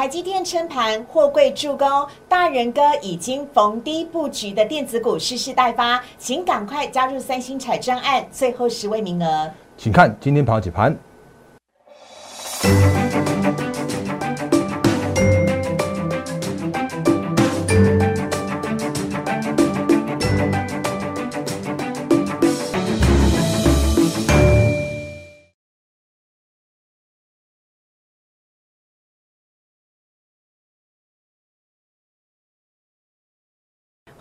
台积电撑盘，货柜助攻，大人哥已经逢低布局的电子股蓄势待发，请赶快加入三星彩专案，最后十位名额。请看今天跑几盘。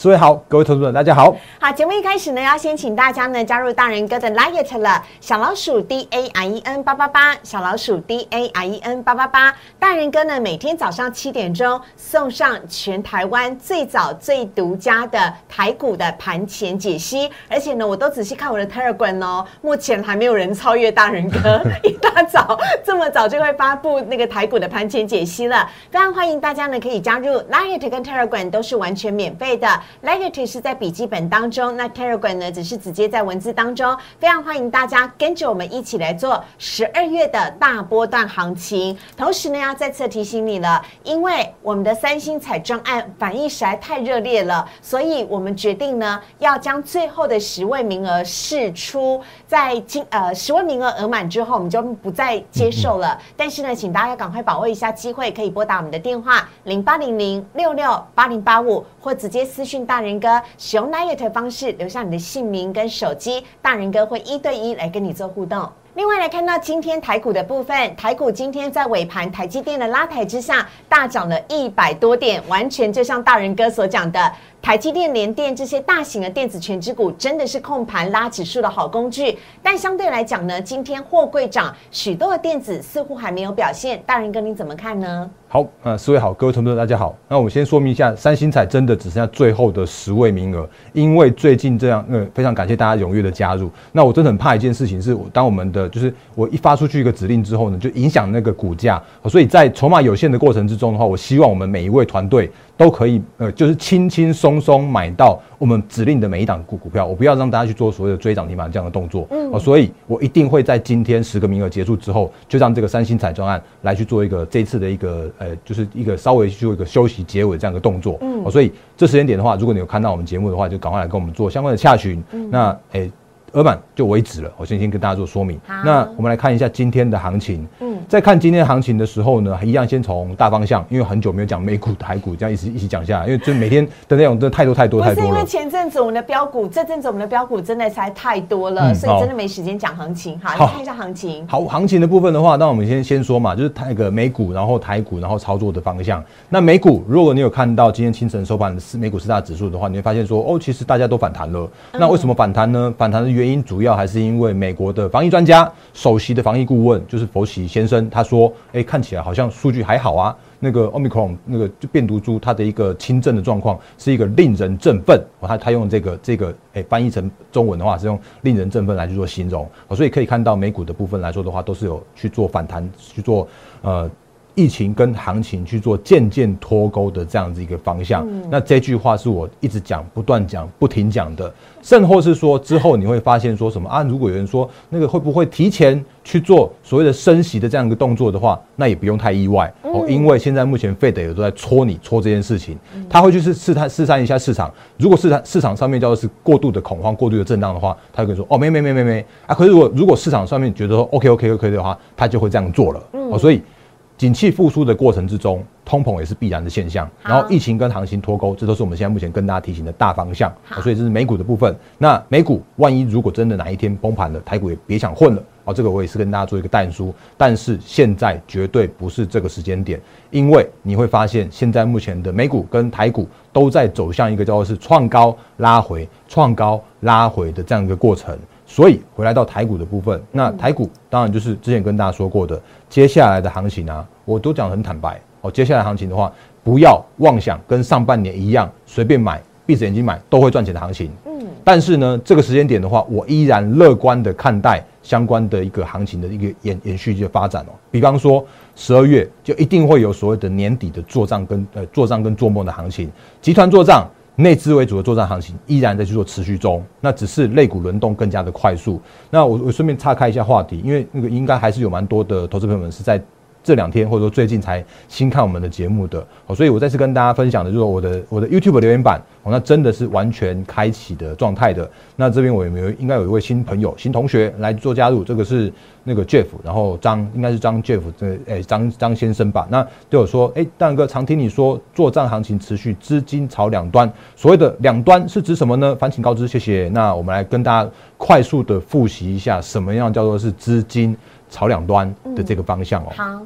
四位好，各位投资者大家好。好，节目一开始呢，要先请大家呢加入大人哥的 Lite 了，小老鼠 D A I E N 八八八，小老鼠 D A I E N 八八八。大人哥呢每天早上七点钟送上全台湾最早最独家的台股的盘前解析，而且呢我都仔细看我的 Telegram 哦，目前还没有人超越大人哥，一大早这么早就会发布那个台股的盘前解析了，非常欢迎大家呢可以加入 Lite 跟 Telegram 都是完全免费的。Legacy 是在笔记本当中，那 Telegram 呢只是直接在文字当中。非常欢迎大家跟着我们一起来做十二月的大波段行情。同时呢，要再次提醒你了，因为我们的三星彩妆案反应实在太热烈了，所以我们决定呢要将最后的十位名额试出。在今呃十位名额额满之后，我们就不再接受了。但是呢，请大家赶快把握一下机会，可以拨打我们的电话零八零零六六八零八五，或直接私讯。大人哥使用 Night 方式留下你的姓名跟手机，大人哥会一对一来跟你做互动。另外来看到今天台股的部分，台股今天在尾盘台积电的拉抬之下，大涨了一百多点，完全就像大人哥所讲的。台积电、联电这些大型的电子全值股真的是控盘拉指数的好工具，但相对来讲呢，今天货柜涨，许多的电子似乎还没有表现。大人哥，你怎么看呢？好，呃，四位好，各位同学大家好。那我们先说明一下，三星彩真的只剩下最后的十位名额，因为最近这样，呃，非常感谢大家踊跃的加入。那我真的很怕一件事情，是当我们的就是我一发出去一个指令之后呢，就影响那个股价。所以在筹码有限的过程之中的话，我希望我们每一位团队。都可以，呃，就是轻轻松松买到我们指令的每一档股股票，我不要让大家去做所谓的追涨停板这样的动作，嗯，所以我一定会在今天十个名额结束之后，就让这个三星彩专案来去做一个这次的一个，呃，就是一个稍微去做一个休息结尾这样的动作，嗯，所以这时间点的话，如果你有看到我们节目的话，就赶快来跟我们做相关的洽询，那，诶。额满就为止了，我先先跟大家做说明。那我们来看一下今天的行情。嗯，在看今天行情的时候呢，一样先从大方向，因为很久没有讲美股、台股，这样一直一起讲下来，因为就每天的内容真的太多太多太多了。是因为前阵子我们的标股，这阵子我们的标股真的才太多了，所以真的没时间讲行情。好，看一下行情。好，行情的部分的话，那我们先先说嘛，就是那个美股，然后台股，然后操作的方向。那美股，如果你有看到今天清晨收盘的四美股四大指数的话，你会发现说，哦，其实大家都反弹了。那为什么反弹呢？反弹的原因主要还是。是因为美国的防疫专家、首席的防疫顾问就是佛奇先生，他说：“哎，看起来好像数据还好啊。那个 omicron 那个就变毒株，它的一个轻症的状况是一个令人振奋。他他用这个这个哎翻译成中文的话是用令人振奋来去做形容。所以可以看到美股的部分来说的话，都是有去做反弹，去做呃。”疫情跟行情去做渐渐脱钩的这样子一个方向，那这句话是我一直讲、不断讲、不停讲的。甚或是说之后你会发现说什么啊？如果有人说那个会不会提前去做所谓的升息的这样一个动作的话，那也不用太意外哦，因为现在目前费德也都在戳你戳这件事情，他会去试试探试探一下市场。如果市场市场上面叫做是过度的恐慌、过度的震荡的话，他会跟你说哦，没没没没没啊。可是如果如果市场上面觉得说 OK OK OK 的话，他就会这样做了哦，所以。景气复苏的过程之中，通膨也是必然的现象。然后疫情跟行情脱钩，这都是我们现在目前跟大家提醒的大方向。所以这是美股的部分。那美股万一如果真的哪一天崩盘了，台股也别想混了。哦，这个我也是跟大家做一个淡书。但是现在绝对不是这个时间点，因为你会发现现在目前的美股跟台股都在走向一个叫做是创高拉回、创高拉回的这样一个过程。所以回来到台股的部分，那台股当然就是之前跟大家说过的，接下来的行情啊，我都讲很坦白哦。接下来行情的话，不要妄想跟上半年一样随便买，闭着眼睛买都会赚钱的行情。嗯。但是呢，这个时间点的话，我依然乐观的看待相关的一个行情的一个延延续的发展哦。比方说十二月就一定会有所谓的年底的做账跟呃做账跟做梦的行情，集团做账。内资为主的作战行情依然在去做持续中，那只是类股轮动更加的快速。那我我顺便岔开一下话题，因为那个应该还是有蛮多的投资朋友们是在。这两天或者说最近才新看我们的节目的，哦，所以我再次跟大家分享的就是我的我的 YouTube 留言板，哦，那真的是完全开启的状态的。那这边我有没有应该有一位新朋友、新同学来做加入？这个是那个 Jeff，然后张应该是张 Jeff，这诶张张先生吧？那对我说，哎，大哥常听你说做账行情持续资金朝两端，所谓的两端是指什么呢？烦请告知，谢谢。那我们来跟大家快速的复习一下，什么样叫做是资金朝两端的这个方向哦。好。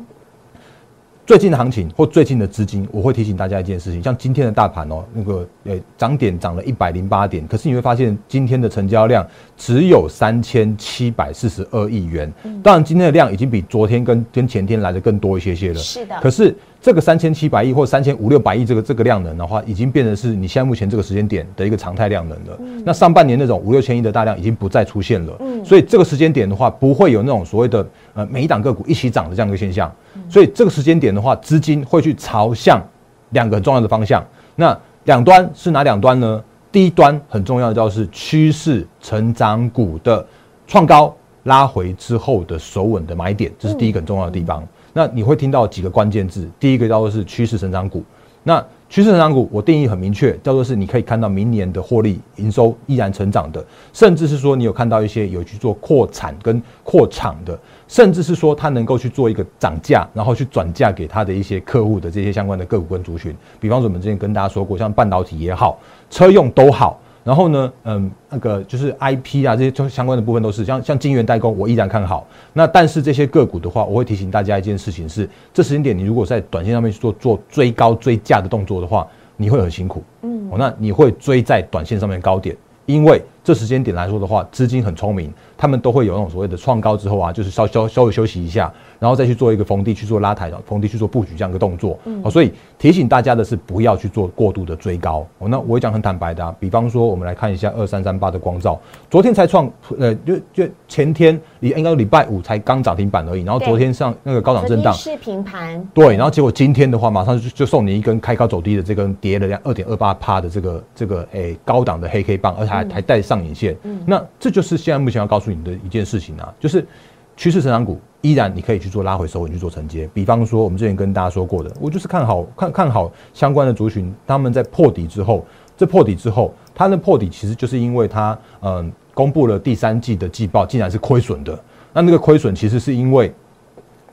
最近的行情或最近的资金，我会提醒大家一件事情，像今天的大盘哦，那个呃涨点涨了一百零八点，可是你会发现今天的成交量只有三千七百四十二亿元。当然，今天的量已经比昨天跟跟前天来的更多一些些了。是的。可是这个三千七百亿或三千五六百亿这个这个量能的话，已经变成是你现在目前这个时间点的一个常态量能了。那上半年那种五六千亿的大量已经不再出现了。嗯。所以这个时间点的话，不会有那种所谓的呃每一档个股一起涨的这样一个现象。所以这个时间点的话，资金会去朝向两个很重要的方向。那两端是哪两端呢？第一端很重要的就是趋势成长股的创高拉回之后的首稳的买点，这是第一个很重要的地方。那你会听到几个关键字，第一个叫做是趋势成长股。那趋势成长股，我定义很明确，叫做是你可以看到明年的获利营收依然成长的，甚至是说你有看到一些有去做扩产跟扩厂的，甚至是说它能够去做一个涨价，然后去转嫁给他的一些客户的这些相关的个股跟族群，比方说我们之前跟大家说过，像半导体也好，车用都好。然后呢，嗯，那个就是 I P 啊，这些相关的部分都是像像晶圆代工，我依然看好。那但是这些个股的话，我会提醒大家一件事情是，这时间点你如果在短线上面去做做追高追价的动作的话，你会很辛苦。嗯，哦那你会追在短线上面高点，因为这时间点来说的话，资金很聪明，他们都会有那种所谓的创高之后啊，就是稍稍稍微休息一下。然后再去做一个逢低去做拉抬的逢低去做布局这样一个动作，好，所以提醒大家的是不要去做过度的追高。哦，那我讲很坦白的，啊，比方说我们来看一下二三三八的光照，昨天才创，呃，就就前天你应该礼拜五才刚涨停板而已，然后昨天上那个高档震荡。是平盘，对，然后结果今天的话马上就就送你一根开高走低的这根跌了两二点二八趴的这个这个诶高档的黑 K 棒，而且还还带上影线，嗯。那这就是现在目前要告诉的一件事情啊，就是趋势成长股。依然你可以去做拉回收稳去做承接，比方说我们之前跟大家说过的，我就是看好看看好相关的族群，他们在破底之后，这破底之后，它的破底其实就是因为它嗯公布了第三季的季报竟然是亏损的，那那个亏损其实是因为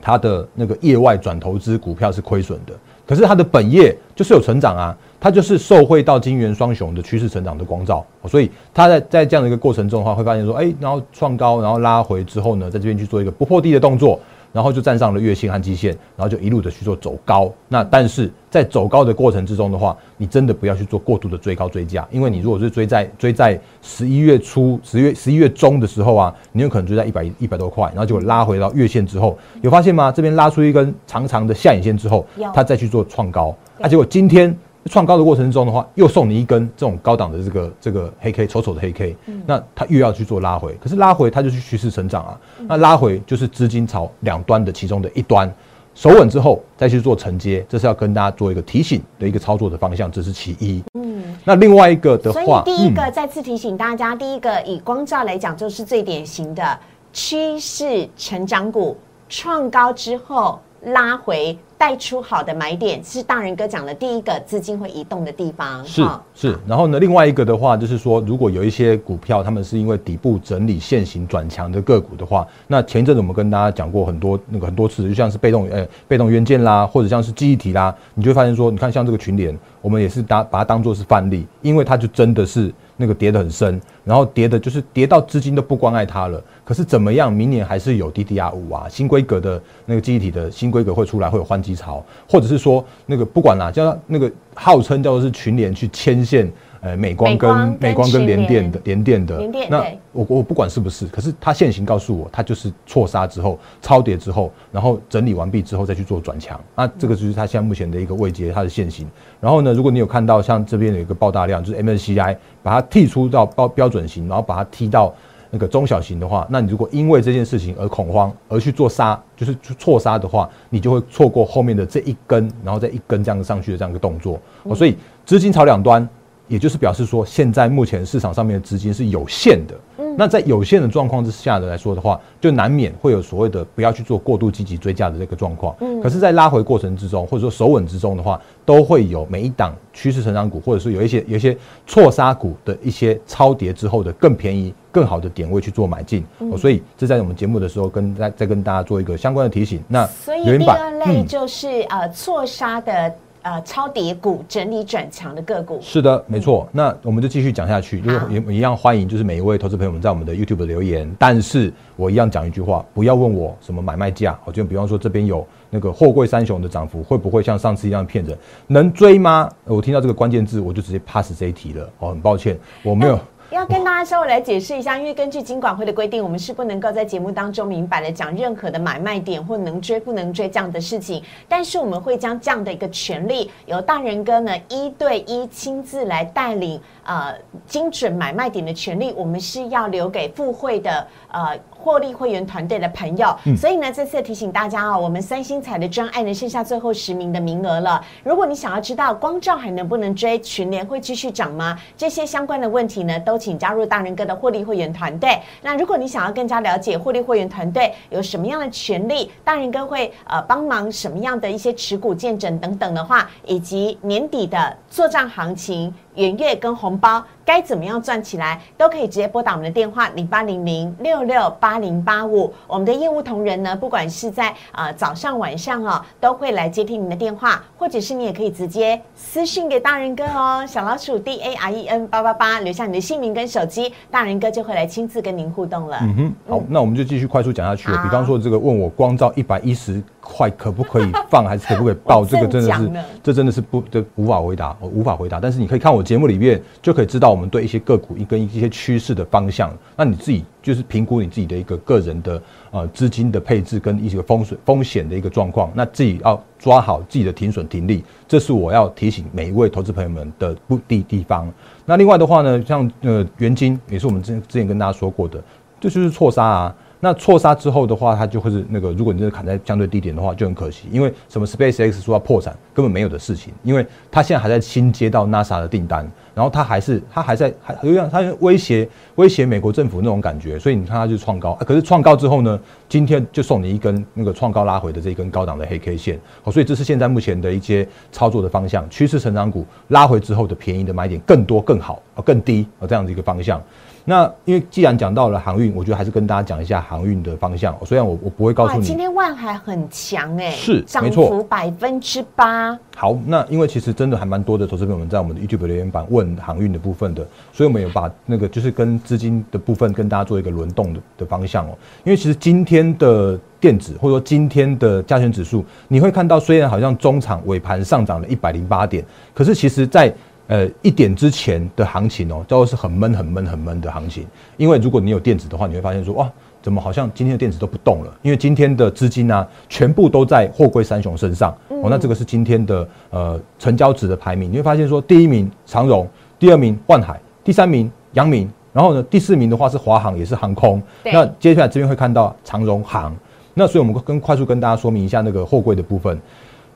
它的那个业外转投资股票是亏损的，可是它的本业就是有成长啊。它就是受惠到金元双雄的趋势成长的光照，所以它在在这样的一个过程中的话，会发现说，哎，然后创高，然后拉回之后呢，在这边去做一个不破地的动作，然后就站上了月线和季线，然后就一路的去做走高。那但是在走高的过程之中的话，你真的不要去做过度的追高追价，因为你如果是追在追在十一月初、十月十一月中的时候啊，你有可能追在一百一百多块，然后结果拉回到月线之后，有发现吗？这边拉出一根长长的下影线之后，它再去做创高，啊，结果今天。创高的过程中的话，又送你一根这种高档的这个这个黑 K，丑丑的黑 K，那它又要去做拉回，可是拉回它就是趋势成长啊，那拉回就是资金朝两端的其中的一端，守稳之后再去做承接，这是要跟大家做一个提醒的一个操作的方向，这是其一。嗯，那另外一个的话，所以第一个再次提醒大家，第一个以光照来讲，就是最典型的趋势成长股创高之后拉回。带出好的买点是大人哥讲的第一个资金会移动的地方。是是，然后呢，另外一个的话就是说，如果有一些股票，他们是因为底部整理现行转强的个股的话，那前一阵子我们跟大家讲过很多那个很多次，就像是被动呃被动元件啦，或者像是记忆体啦，你就会发现说，你看像这个群联，我们也是当把它当做是范例，因为它就真的是。那个跌得很深，然后跌的就是跌到资金都不关爱它了。可是怎么样，明年还是有 DDR 五啊，新规格的那个记忆体的新规格会出来，会有换机潮，或者是说那个不管哪，叫那个号称叫做是群联去牵线。呃，美光跟美光跟联电的联电的，那我我不管是不是，可是它现行告诉我，它就是错杀之后超跌之后，然后整理完毕之后再去做转强，那这个就是它现在目前的一个位阶，它的现行。然后呢，如果你有看到像这边有一个爆大量，就是 MSCI 把它剔出到标标准型，然后把它踢到那个中小型的话，那你如果因为这件事情而恐慌而去做杀，就是错杀的话，你就会错过后面的这一根，然后再一根这样上去的这样一个动作。哦，所以资金朝两端。也就是表示说，现在目前市场上面的资金是有限的。嗯，那在有限的状况之下的来说的话，就难免会有所谓的不要去做过度积极追加的这个状况。嗯，可是，在拉回过程之中，或者说守稳之中的话，都会有每一档趋势成长股，或者是有一些有一些错杀股的一些超跌之后的更便宜、更好的点位去做买进。哦，所以这在我们节目的时候跟再再跟大家做一个相关的提醒。那所以第二类就是呃错杀的。呃，超跌股整理转强的个股是的，没错。那我们就继续讲下去，就是也一样欢迎，就是每一位投资朋友们在我们的 YouTube 留言。但是我一样讲一句话，不要问我什么买卖价。我就比方说这边有那个货柜三雄的涨幅，会不会像上次一样骗人？能追吗？我听到这个关键字，我就直接 pass 这一题了。哦，很抱歉，我没有。要跟大家稍微来解释一下，因为根据金管会的规定，我们是不能够在节目当中明白的讲任何的买卖点或能追不能追这样的事情。但是我们会将这样的一个权利，由大人哥呢一对一亲自来带领，呃，精准买卖点的权利，我们是要留给付会的呃。获利会员团队的朋友，所以呢，这次提醒大家啊，我们三星彩的专案呢，剩下最后十名的名额了。如果你想要知道光照还能不能追，群联会继续涨吗？这些相关的问题呢，都请加入大人哥的获利会员团队。那如果你想要更加了解获利会员团队有什么样的权利，大人哥会呃帮忙什么样的一些持股见证等等的话，以及年底的做账行情。元月跟红包该怎么样赚起来，都可以直接拨打我们的电话零八零零六六八零八五。我们的业务同仁呢，不管是在啊早上晚上哦，都会来接听您的电话，或者是你也可以直接私信给大人哥哦，小老鼠 D A R E N 八八八，留下你的姓名跟手机，大人哥就会来亲自跟您互动了。嗯哼，好，那我们就继续快速讲下去了。比方说这个问我光照一百一十。块可不可以放，还是可不可以报？这个真的是，这真的是不，这无法回答，我无法回答。但是你可以看我节目里面，就可以知道我们对一些个股一跟一些趋势的方向。那你自己就是评估你自己的一个个人的呃资金的配置跟一些风险风险的一个状况。那自己要抓好自己的停损停利，这是我要提醒每一位投资朋友们的不地地方。那另外的话呢，像呃元金也是我们之之前跟大家说过的，这就是错杀啊。那错杀之后的话，它就会是那个，如果你真的砍在相对低点的话，就很可惜。因为什么？SpaceX 说要破产，根本没有的事情。因为它现在还在新接到 NASA 的订单，然后它还是它还在还有点它威胁威胁美国政府那种感觉，所以你看它就创高。可是创高之后呢，今天就送你一根那个创高拉回的这一根高档的黑 K 线。好，所以这是现在目前的一些操作的方向。趋势成长股拉回之后的便宜的买点更多更好啊，更低啊这样的一个方向。那因为既然讲到了航运，我觉得还是跟大家讲一下航运的方向。虽然我我不会告诉你，今天万海很强哎，是涨幅百分之八。好，那因为其实真的还蛮多的投资朋友们在我们的 YouTube 留言板问航运的部分的，所以我们有把那个就是跟资金的部分跟大家做一个轮动的的方向哦。因为其实今天的电子或者说今天的加权指数，你会看到虽然好像中场尾盘上涨了一百零八点，可是其实在呃，一点之前的行情哦，叫做是很闷、很闷、很闷的行情。因为如果你有电子的话，你会发现说，哇，怎么好像今天的电子都不动了？因为今天的资金呢，全部都在货柜三雄身上。哦，那这个是今天的呃成交值的排名。你会发现说，第一名长荣，第二名万海，第三名阳明，然后呢，第四名的话是华航，也是航空。那接下来这边会看到长荣航。那所以我们跟快速跟大家说明一下那个货柜的部分。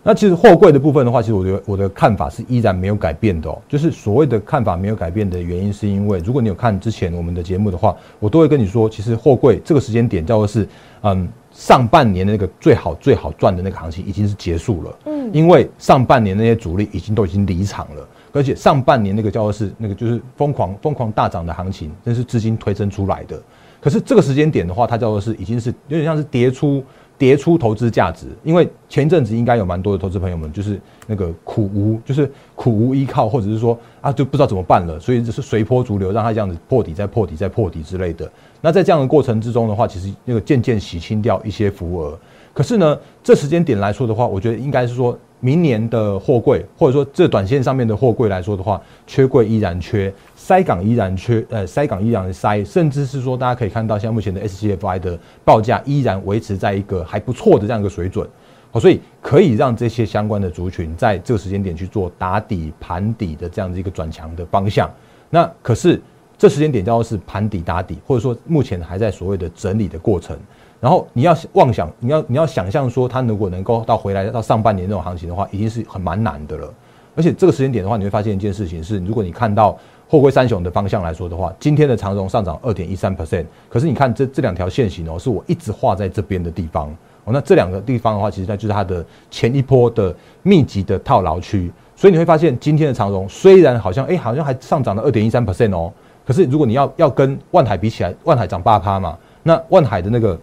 那其实货柜的部分的话，其实我觉得我的看法是依然没有改变的哦。就是所谓的看法没有改变的原因，是因为如果你有看之前我们的节目的话，我都会跟你说，其实货柜这个时间点叫做是，嗯，上半年的那个最好最好赚的那个行情已经是结束了。嗯，因为上半年那些主力已经都已经离场了，而且上半年那个叫做是那个就是疯狂疯狂大涨的行情，那是资金推升出来的。可是这个时间点的话，它叫做是已经是有点像是跌出。跌出投资价值，因为前阵子应该有蛮多的投资朋友们，就是那个苦无，就是苦无依靠，或者是说啊，就不知道怎么办了，所以就是随波逐流，让他这样子破底再破底再破底之类的。那在这样的过程之中的话，其实那个渐渐洗清掉一些浮额。可是呢，这时间点来说的话，我觉得应该是说。明年的货柜，或者说这短线上面的货柜来说的话，缺柜依然缺，塞港依然缺，呃，塞港依然塞，甚至是说大家可以看到，像目前的 SCFI 的报价依然维持在一个还不错的这样一个水准，好，所以可以让这些相关的族群在这个时间点去做打底盘底的这样的一个转强的方向。那可是这时间点叫做是盘底打底，或者说目前还在所谓的整理的过程。然后你要妄想，你要你要想象说，它如果能够到回来到上半年那种行情的话，已经是很蛮难的了。而且这个时间点的话，你会发现一件事情是，如果你看到货柜三雄的方向来说的话，今天的长荣上涨二点一三 percent，可是你看这这两条线型哦，是我一直画在这边的地方哦，那这两个地方的话，其实它就是它的前一波的密集的套牢区，所以你会发现今天的长荣虽然好像哎好像还上涨了二点一三 percent 哦，可是如果你要要跟万海比起来，万海涨八趴嘛，那万海的那个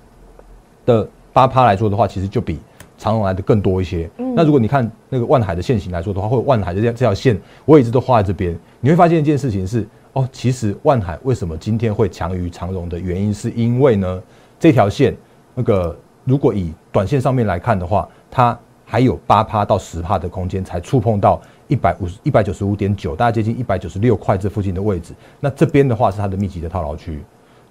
的八趴来说的话，其实就比。长荣来的更多一些。那如果你看那个万海的线型来说的话，或者万海的这这条线，我一直都画在这边。你会发现一件事情是，哦，其实万海为什么今天会强于长荣的原因，是因为呢，这条线那个如果以短线上面来看的话，它还有八趴到十趴的空间，才触碰到一百五十一百九十五点九，大概接近一百九十六块这附近的位置。那这边的话是它的密集的套牢区，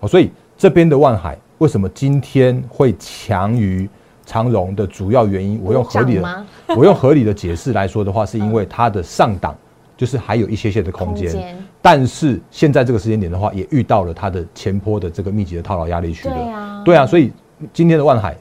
好，所以这边的万海为什么今天会强于？长荣的主要原因，我用合理的，我用合理的解释来说的话，是因为它的上档就是还有一些些的空间，但是现在这个时间点的话，也遇到了它的前坡的这个密集的套牢压力区了。对啊，对啊，所以今天的万海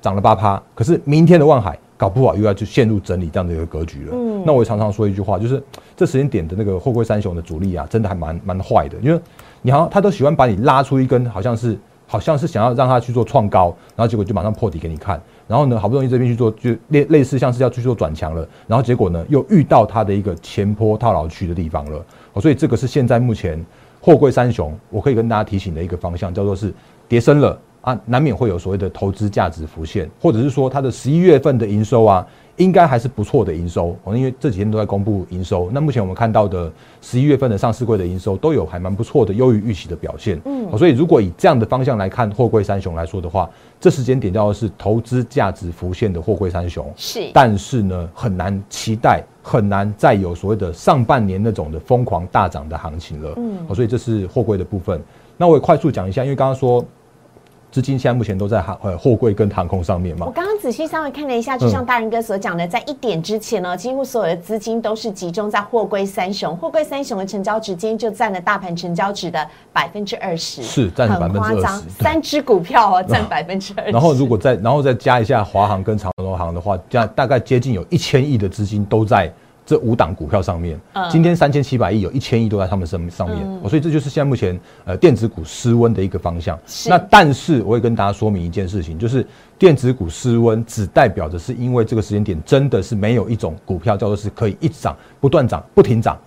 涨了八趴，可是明天的万海搞不好又要就陷入整理这样的一个格局了。嗯，那我常常说一句话，就是这时间点的那个货柜三雄的主力啊，真的还蛮蛮坏的，因为你好像他都喜欢把你拉出一根，好像是。好像是想要让他去做创高，然后结果就马上破底给你看，然后呢，好不容易这边去做，就类类似像是要去做转强了，然后结果呢，又遇到它的一个前坡套牢区的地方了，所以这个是现在目前货柜三雄，我可以跟大家提醒的一个方向，叫做是跌升了啊，难免会有所谓的投资价值浮现，或者是说它的十一月份的营收啊。应该还是不错的营收，哦，因为这几天都在公布营收。那目前我们看到的十一月份的上市柜的营收都有还蛮不错的，优于预期的表现。嗯，所以如果以这样的方向来看货柜三雄来说的话，这时间点叫的是投资价值浮现的货柜三雄。是，但是呢，很难期待，很难再有所谓的上半年那种的疯狂大涨的行情了。嗯，所以这是货柜的部分。那我也快速讲一下，因为刚刚说。资金现在目前都在航呃货柜跟航空上面嘛。我刚刚仔细稍微看了一下，就像大仁哥所讲的，在一点之前呢，几乎所有的资金都是集中在货柜三雄。货柜三雄的成交值今天就占了大盘成交值的百分之二十，是占百分之二十。三只股票哦，占百分之二十。然后如果再然后再加一下华航跟长荣航的话，这样大概接近有一千亿的资金都在。这五档股票上面，今天三千七百亿有一千亿都在他们身上面，所以这就是现在目前呃电子股失温的一个方向。那但是我也跟大家说明一件事情，就是电子股失温只代表着是因为这个时间点真的是没有一种股票叫做是可以一直涨、不断涨、不停涨。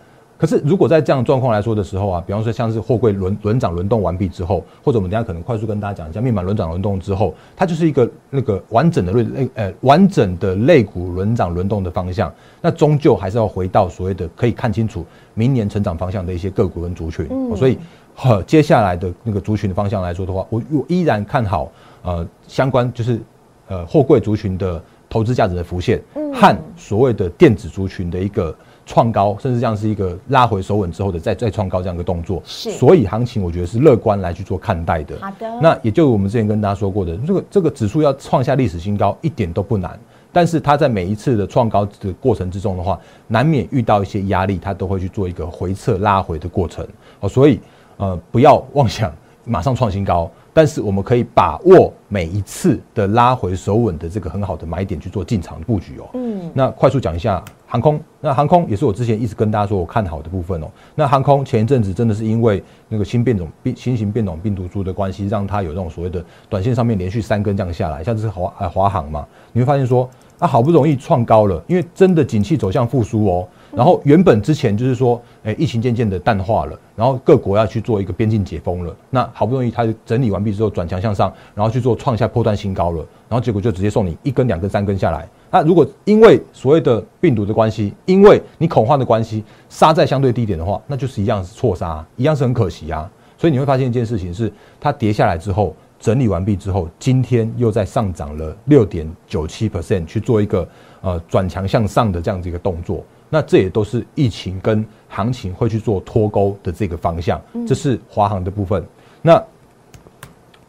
可是，如果在这样状况来说的时候啊，比方说像是货柜轮轮涨轮动完毕之后，或者我们等下可能快速跟大家讲一下面板轮涨轮动之后，它就是一个那个完整的类类呃完整的类股轮涨轮动的方向，那终究还是要回到所谓的可以看清楚明年成长方向的一些个股跟族群。所以，呵，接下来的那个族群的方向来说的话，我我依然看好呃相关就是呃货柜族群的投资价值的浮现和所谓的电子族群的一个。创高，甚至像是一个拉回手稳之后的再再创高这样一个动作，是，所以行情我觉得是乐观来去做看待的。好的，那也就我们之前跟大家说过的，这个这个指数要创下历史新高一点都不难，但是它在每一次的创高的过程之中的话，难免遇到一些压力，它都会去做一个回撤拉回的过程。哦，所以呃不要妄想马上创新高。但是我们可以把握每一次的拉回手稳的这个很好的买点去做进场布局哦。嗯，那快速讲一下航空，那航空也是我之前一直跟大家说我看好的部分哦。那航空前一阵子真的是因为那个新变种病新型变种病毒株的关系，让它有那种所谓的短线上面连续三根这样下来，像是华呃华航嘛，你会发现说啊好不容易创高了，因为真的景气走向复苏哦。然后原本之前就是说，哎，疫情渐渐的淡化了，然后各国要去做一个边境解封了，那好不容易它整理完毕之后转强向上，然后去做创下破断新高了，然后结果就直接送你一根、两根、三根下来。那如果因为所谓的病毒的关系，因为你恐慌的关系，杀在相对低点的话，那就是一样是错杀，一样是很可惜啊。所以你会发现一件事情是，它跌下来之后整理完毕之后，今天又在上涨了六点九七 percent 去做一个呃转强向上的这样子一个动作。那这也都是疫情跟行情会去做脱钩的这个方向，这是华航的部分。那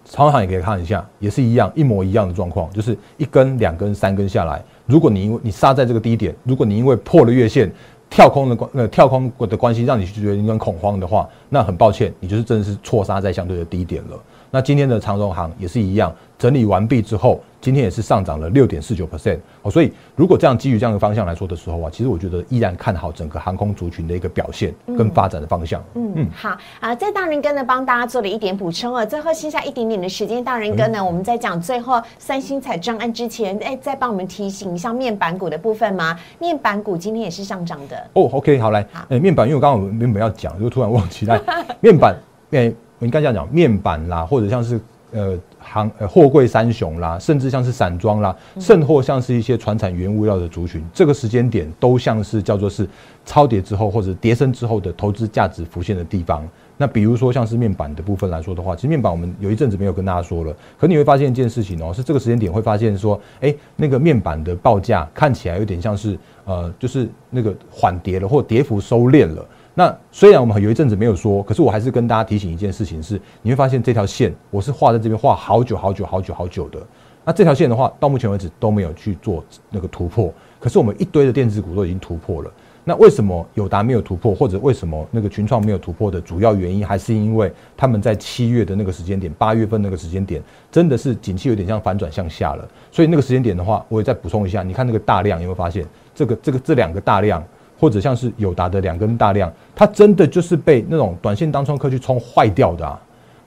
长航也可以看一下，也是一样一模一样的状况，就是一根、两根、三根下来。如果你因为你杀在这个低点，如果你因为破了月线跳空的关呃跳空的关系，让你觉得有点恐慌的话，那很抱歉，你就是真的是错杀在相对的低点了。那今天的长荣行也是一样，整理完毕之后。今天也是上涨了六点四九 percent 哦，所以如果这样基于这样的方向来说的时候啊，其实我觉得依然看好整个航空族群的一个表现跟发展的方向。嗯嗯，好啊，在大人哥呢帮大家做了一点补充哦，最后剩下一点点的时间，大人哥呢，我们在讲最后三星彩专案之前，哎，再帮我们提醒一下面板股的部分吗？面板股今天也是上涨的哦。OK，好来，哎，面板，因为我刚刚我们原本要讲，就突然忘记了面板，哎，我应该这样讲，面板啦，或者像是。呃，行呃，货柜三雄啦，甚至像是散装啦，甚或像是一些船产原物料的族群，这个时间点都像是叫做是超跌之后或者跌升之后的投资价值浮现的地方。那比如说像是面板的部分来说的话，其实面板我们有一阵子没有跟大家说了，可你会发现一件事情哦，是这个时间点会发现说，哎，那个面板的报价看起来有点像是呃，就是那个缓跌了，或跌幅收敛了。那虽然我们有一阵子没有说，可是我还是跟大家提醒一件事情是，你会发现这条线我是画在这边画好久好久好久好久的。那这条线的话，到目前为止都没有去做那个突破。可是我们一堆的电子股都已经突破了。那为什么友达没有突破，或者为什么那个群创没有突破的主要原因，还是因为他们在七月的那个时间点，八月份那个时间点，真的是景气有点像反转向下了。所以那个时间点的话，我也再补充一下，你看那个大量有没有发现，这个这个这两个大量。或者像是友达的两根大量，它真的就是被那种短线当冲客去冲坏掉的啊。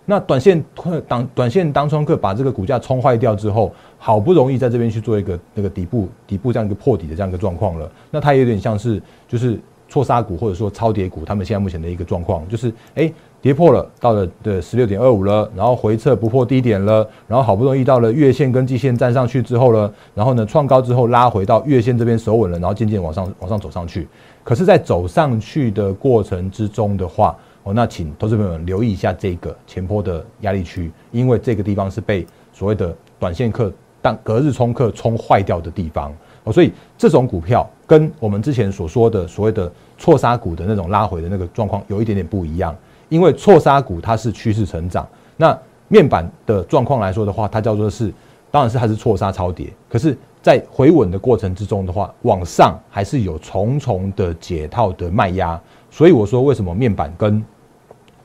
那短线当短线当冲客把这个股价冲坏掉之后，好不容易在这边去做一个那个底部底部这样一个破底的这样一个状况了，那它有点像是就是。错杀股或者说超跌股，他们现在目前的一个状况就是，哎，跌破了，到了的十六点二五了，然后回撤不破低点了，然后好不容易到了月线跟季线站上去之后了，然后呢创高之后拉回到月线这边守稳了，然后渐渐往上往上走上去。可是，在走上去的过程之中的话，哦，那请投资朋友留意一下这个前坡的压力区，因为这个地方是被所谓的短线客当隔日冲客冲坏掉的地方。哦，所以这种股票跟我们之前所说的所谓的错杀股的那种拉回的那个状况有一点点不一样，因为错杀股它是趋势成长，那面板的状况来说的话，它叫做是，当然是它是错杀超跌，可是，在回稳的过程之中的话，往上还是有重重的解套的卖压，所以我说为什么面板跟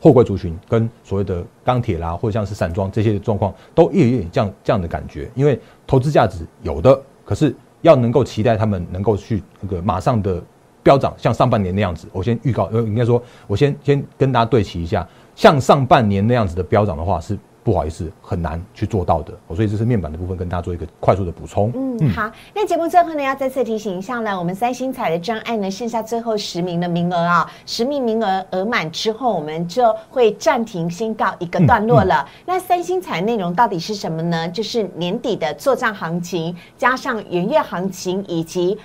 货柜族群跟所谓的钢铁啦，或者像是散装这些状况都有一点这样这样的感觉，因为投资价值有的，可是。要能够期待他们能够去那个马上的飙涨，像上半年那样子。我先预告，呃，应该说，我先先跟大家对齐一下，像上半年那样子的飙涨的话是。不好意思，很难去做到的。所以这是面板的部分，跟大家做一个快速的补充。嗯，好。那节目最后呢，要再次提醒一下呢，我们三星彩的专案呢，剩下最后十名的名额啊，十名名额额满之后，我们就会暂停，先告一个段落了。那三星彩内容到底是什么呢？就是年底的做账行情，加上元月行情以及。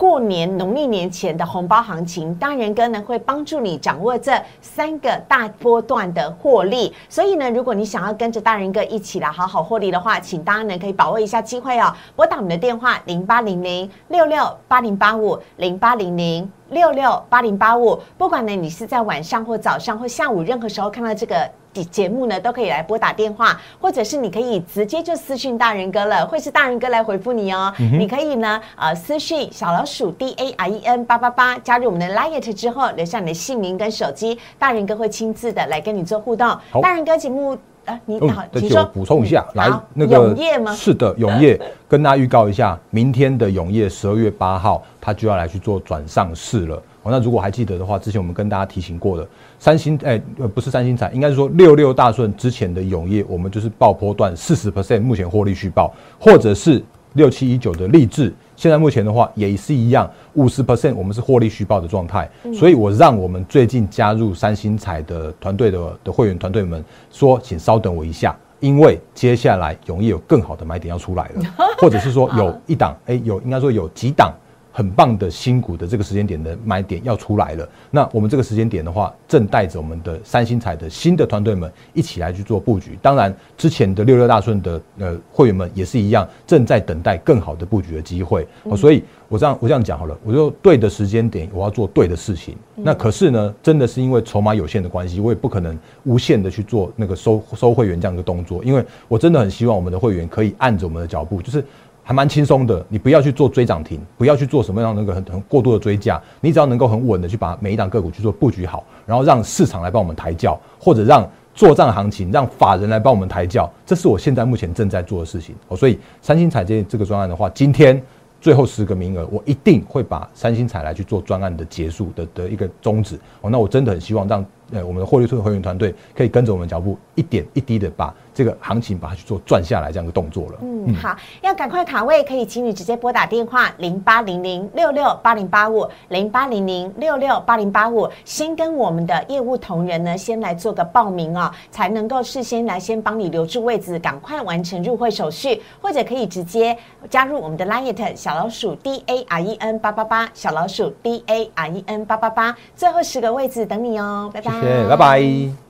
过年农历年前的红包行情，大人哥呢会帮助你掌握这三个大波段的获利。所以呢，如果你想要跟着大人哥一起来好好获利的话，请大家呢可以把握一下机会哦，拨打我们的电话零八零零六六八零八五零八零零六六八零八五。不管呢你是在晚上或早上或下午任何时候看到这个。节目呢都可以来拨打电话，或者是你可以直接就私讯大人哥了，会是大人哥来回复你哦。你可以呢呃私讯小老鼠 D A R E N 八八八，加入我们的 Light 之后，留下你的姓名跟手机，大人哥会亲自的来跟你做互动。大人哥节目啊，你好，请说补充一下，来那个永业吗？是的，永业跟大家预告一下，明天的永业十二月八号，他就要来去做转上市了。哦，那如果还记得的话，之前我们跟大家提醒过的。三星哎，呃，不是三星彩，应该是说六六大顺之前的永业，我们就是爆波段四十 percent，目前获利续报，或者是六七一九的励志，现在目前的话也是一样，五十 percent，我们是获利续报的状态。所以我让我们最近加入三星彩的团队的的会员团队们说，请稍等我一下，因为接下来永业有更好的买点要出来了，或者是说有一档哎，有应该说有几档。很棒的新股的这个时间点的买点要出来了，那我们这个时间点的话，正带着我们的三星彩的新的团队们一起来去做布局。当然，之前的六六大顺的呃会员们也是一样，正在等待更好的布局的机会。所以，我这样我这样讲好了，我就对的时间点，我要做对的事情。那可是呢，真的是因为筹码有限的关系，我也不可能无限的去做那个收收会员这样的动作，因为我真的很希望我们的会员可以按着我们的脚步，就是。还蛮轻松的，你不要去做追涨停，不要去做什么样那个很很过度的追价，你只要能够很稳的去把每一档个股去做布局好，然后让市场来帮我们抬轿，或者让做账行情，让法人来帮我们抬轿，这是我现在目前正在做的事情哦。所以三星彩这这个专案的话，今天最后十个名额，我一定会把三星彩来去做专案的结束的的一个宗旨哦。那我真的很希望让呃我们的获利会会员团队可以跟着我们脚步，一点一滴的把。这个行情把它去做赚下来这样的动作了。嗯，好，要赶快卡位，可以请你直接拨打电话零八零零六六八零八五零八零零六六八零八五，先跟我们的业务同仁呢，先来做个报名哦，才能够事先来先帮你留住位置，赶快完成入会手续，或者可以直接加入我们的 Line 小老鼠 D A R E N 八八八小老鼠 D A R E N 八八八，最后十个位置等你哦，拜拜，谢谢，拜拜。